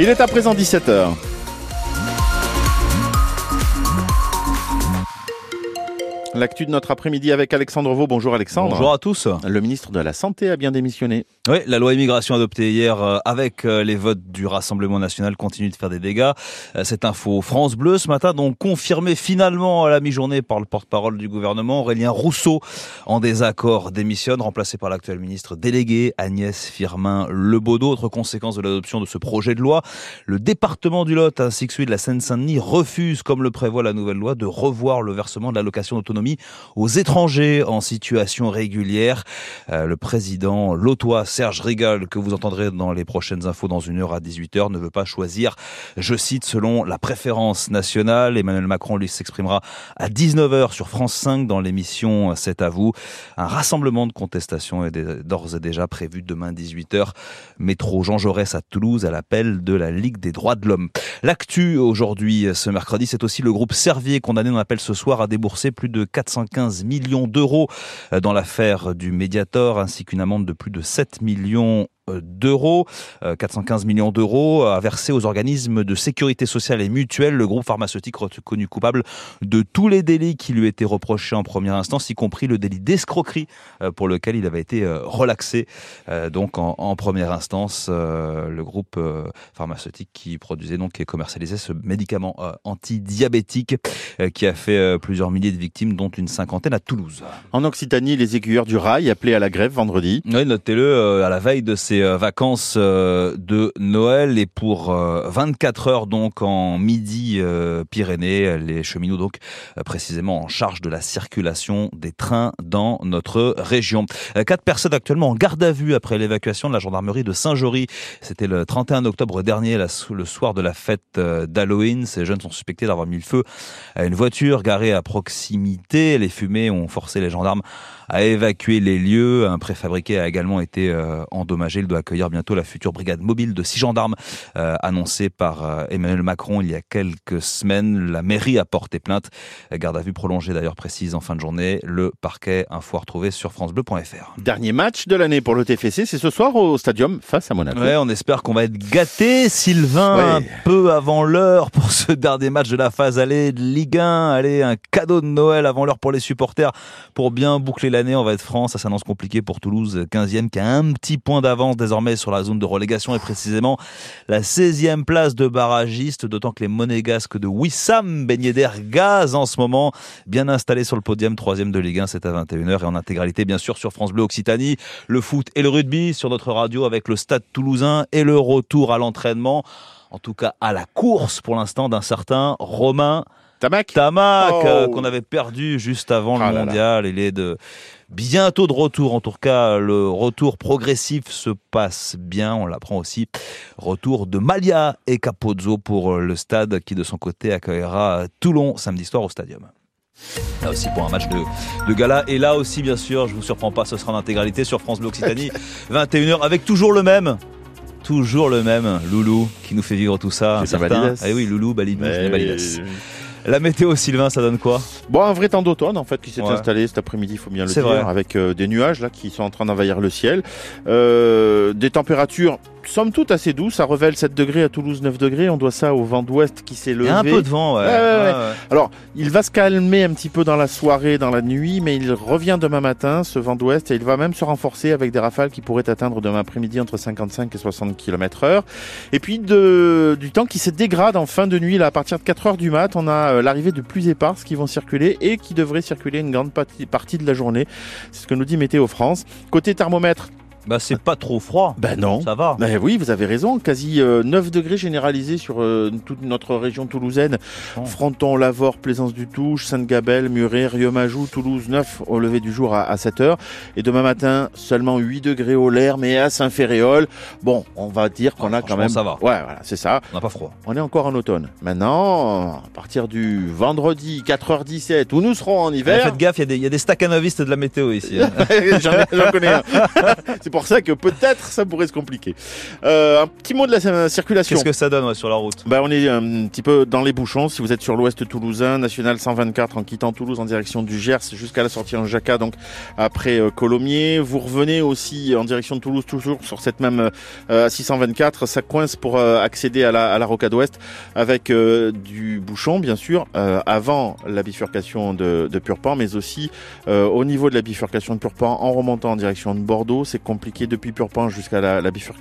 Il est à présent 17h. L'actu de notre après-midi avec Alexandre Vaux. Bonjour Alexandre. Bonjour à tous. Le ministre de la Santé a bien démissionné. Oui, la loi immigration adoptée hier euh, avec euh, les votes du Rassemblement national continue de faire des dégâts. Euh, cette info France Bleu ce matin, donc confirmée finalement à la mi-journée par le porte-parole du gouvernement, Aurélien Rousseau, en désaccord, démissionne, remplacé par l'actuel ministre délégué Agnès Firmin-Lebaudot. Autre conséquence de l'adoption de ce projet de loi, le département du Lot ainsi que celui de la Seine-Saint-Denis refuse, comme le prévoit la nouvelle loi, de revoir le versement de l'allocation d'autonomie aux étrangers en situation régulière. le président lotois Serge Rigal, que vous entendrez dans les prochaines infos dans une heure à 18h, ne veut pas choisir, je cite, selon la préférence nationale. Emmanuel Macron lui s'exprimera à 19h sur France 5 dans l'émission C'est à vous. Un rassemblement de contestation est d'ores et déjà prévu demain 18h. Métro Jean Jaurès à Toulouse à l'appel de la Ligue des droits de l'homme. L'actu aujourd'hui, ce mercredi, c'est aussi le groupe Servier condamné dans l'appel ce soir à débourser plus de 415 millions d'euros dans l'affaire du Mediator ainsi qu'une amende de plus de 7 millions millions d'euros, 415 euh, millions d'euros à verser aux organismes de sécurité sociale et mutuelle. Le groupe pharmaceutique reconnu coupable de tous les délits qui lui étaient reprochés en première instance, y compris le délit d'escroquerie euh, pour lequel il avait été euh, relaxé. Donc en, première instance, le groupe pharmaceutique qui produisait donc et commercialisait ce médicament antidiabétique qui a fait plusieurs milliers de victimes, dont une cinquantaine à Toulouse. En Occitanie, les aiguilleurs du rail appelés à la grève vendredi. Oui, notez-le, à la veille de ces euh, vacances euh, de Noël et pour 24 euh, heures donc en midi Pyrénées, les cheminots donc précisément en charge de la circulation des trains dans notre région. Quatre personnes actuellement en garde à vue après l'évacuation de la gendarmerie de Saint-Jory. C'était le 31 octobre dernier, le soir de la fête d'Halloween. Ces jeunes sont suspectés d'avoir mis le feu à une voiture garée à proximité. Les fumées ont forcé les gendarmes à évacuer les lieux. Un préfabriqué a également été endommagé. Il doit accueillir bientôt la future brigade mobile de six gendarmes euh, annoncée par euh, Emmanuel Macron il y a quelques semaines. La mairie a porté plainte. Garde à vue prolongée d'ailleurs précise en fin de journée. Le parquet, info à retrouver sur francebleu.fr. Dernier match de l'année pour le TFC, c'est ce soir au Stadium face à Monaco. Ouais, on espère qu'on va être gâté, Sylvain, un peu avant l'heure pour ce dernier match de la phase allée de Ligue 1. Allez, un cadeau de Noël avant l'heure pour les supporters pour bien boucler l'année. On va être franc, ça s'annonce compliqué pour Toulouse, 15e qui a un petit point d'avance désormais sur la zone de relégation et précisément la 16e place de barragiste, d'autant que les monégasques de Wissam Ben gaz en ce moment, bien installés sur le podium, 3e de Ligue 1, c'est à 21h et en intégralité bien sûr sur France Bleu Occitanie, le foot et le rugby sur notre radio avec le stade toulousain et le retour à l'entraînement, en tout cas à la course pour l'instant d'un certain Romain Tamac, Tamac euh, oh. qu'on avait perdu juste avant le ah mondial. Il est de bientôt de retour. En tout cas, le retour progressif se passe bien. On l'apprend aussi. Retour de Malia et Capozzo pour le stade qui, de son côté, accueillera Toulon samedi soir au stadium. Là aussi pour un match de, gala. Et là aussi, bien sûr, je vous surprends pas, ce sera en intégralité sur France Bleu Occitanie, 21h, avec toujours le même. Toujours le même, Loulou, qui nous fait vivre tout ça. Un certain. Eh oui, Loulou, Balidas. La météo, Sylvain, ça donne quoi Bon, un vrai temps d'automne en fait qui s'est installé cet après-midi, il faut bien le dire, avec euh, des nuages là qui sont en train d'envahir le ciel, euh, des températures somme toute assez douce. Ça révèle 7 degrés à Toulouse, 9 degrés. On doit ça au vent d'ouest qui s'est levé. Il y a un peu de vent, ouais. Alors, il va se calmer un petit peu dans la soirée, dans la nuit, mais il revient demain matin, ce vent d'ouest, et il va même se renforcer avec des rafales qui pourraient atteindre demain après-midi entre 55 et 60 km heure. Et puis, de, du temps qui se dégrade en fin de nuit, là, à partir de 4 heures du mat, on a euh, l'arrivée de pluies éparses qui vont circuler et qui devraient circuler une grande partie de la journée. C'est ce que nous dit Météo France. Côté thermomètre, bah c'est pas trop froid. Ben non. Ça va. Ben oui, vous avez raison. Quasi 9 euh, degrés généralisés sur euh, toute notre région toulousaine. Fronton, Lavore, Plaisance du Touche, Sainte-Gabelle, Muret, Riomajou, Toulouse 9 au lever du jour à, 7 heures. Et demain matin, seulement 8 degrés au l'air, mais à Saint-Féréol. Bon, on va dire qu'on a quand même. Ça va. Ouais, voilà, c'est ça. On n'a pas froid. On est encore en automne. Maintenant, à partir du vendredi 4h17, où nous serons en hiver. faites gaffe, il y, a des staccanovistes de la météo ici. Hein. J'en connais un. c'est pour ça que peut-être ça pourrait se compliquer. Euh, un petit mot de la circulation. Qu'est-ce que ça donne ouais, sur la route bah, On est un petit peu dans les bouchons. Si vous êtes sur l'ouest toulousain, national 124 en quittant Toulouse en direction du Gers jusqu'à la sortie en Jacqa, donc après euh, Colomiers. Vous revenez aussi en direction de Toulouse, toujours sur cette même euh, 624. Ça coince pour euh, accéder à la, à la rocade ouest avec euh, du bouchon, bien sûr, euh, avant la bifurcation de, de Purpan, mais aussi au niveau de la bifurcation de Purpan en remontant en direction de Bordeaux. C'est compliqué depuis Purpan jusqu'à la, la bifurcation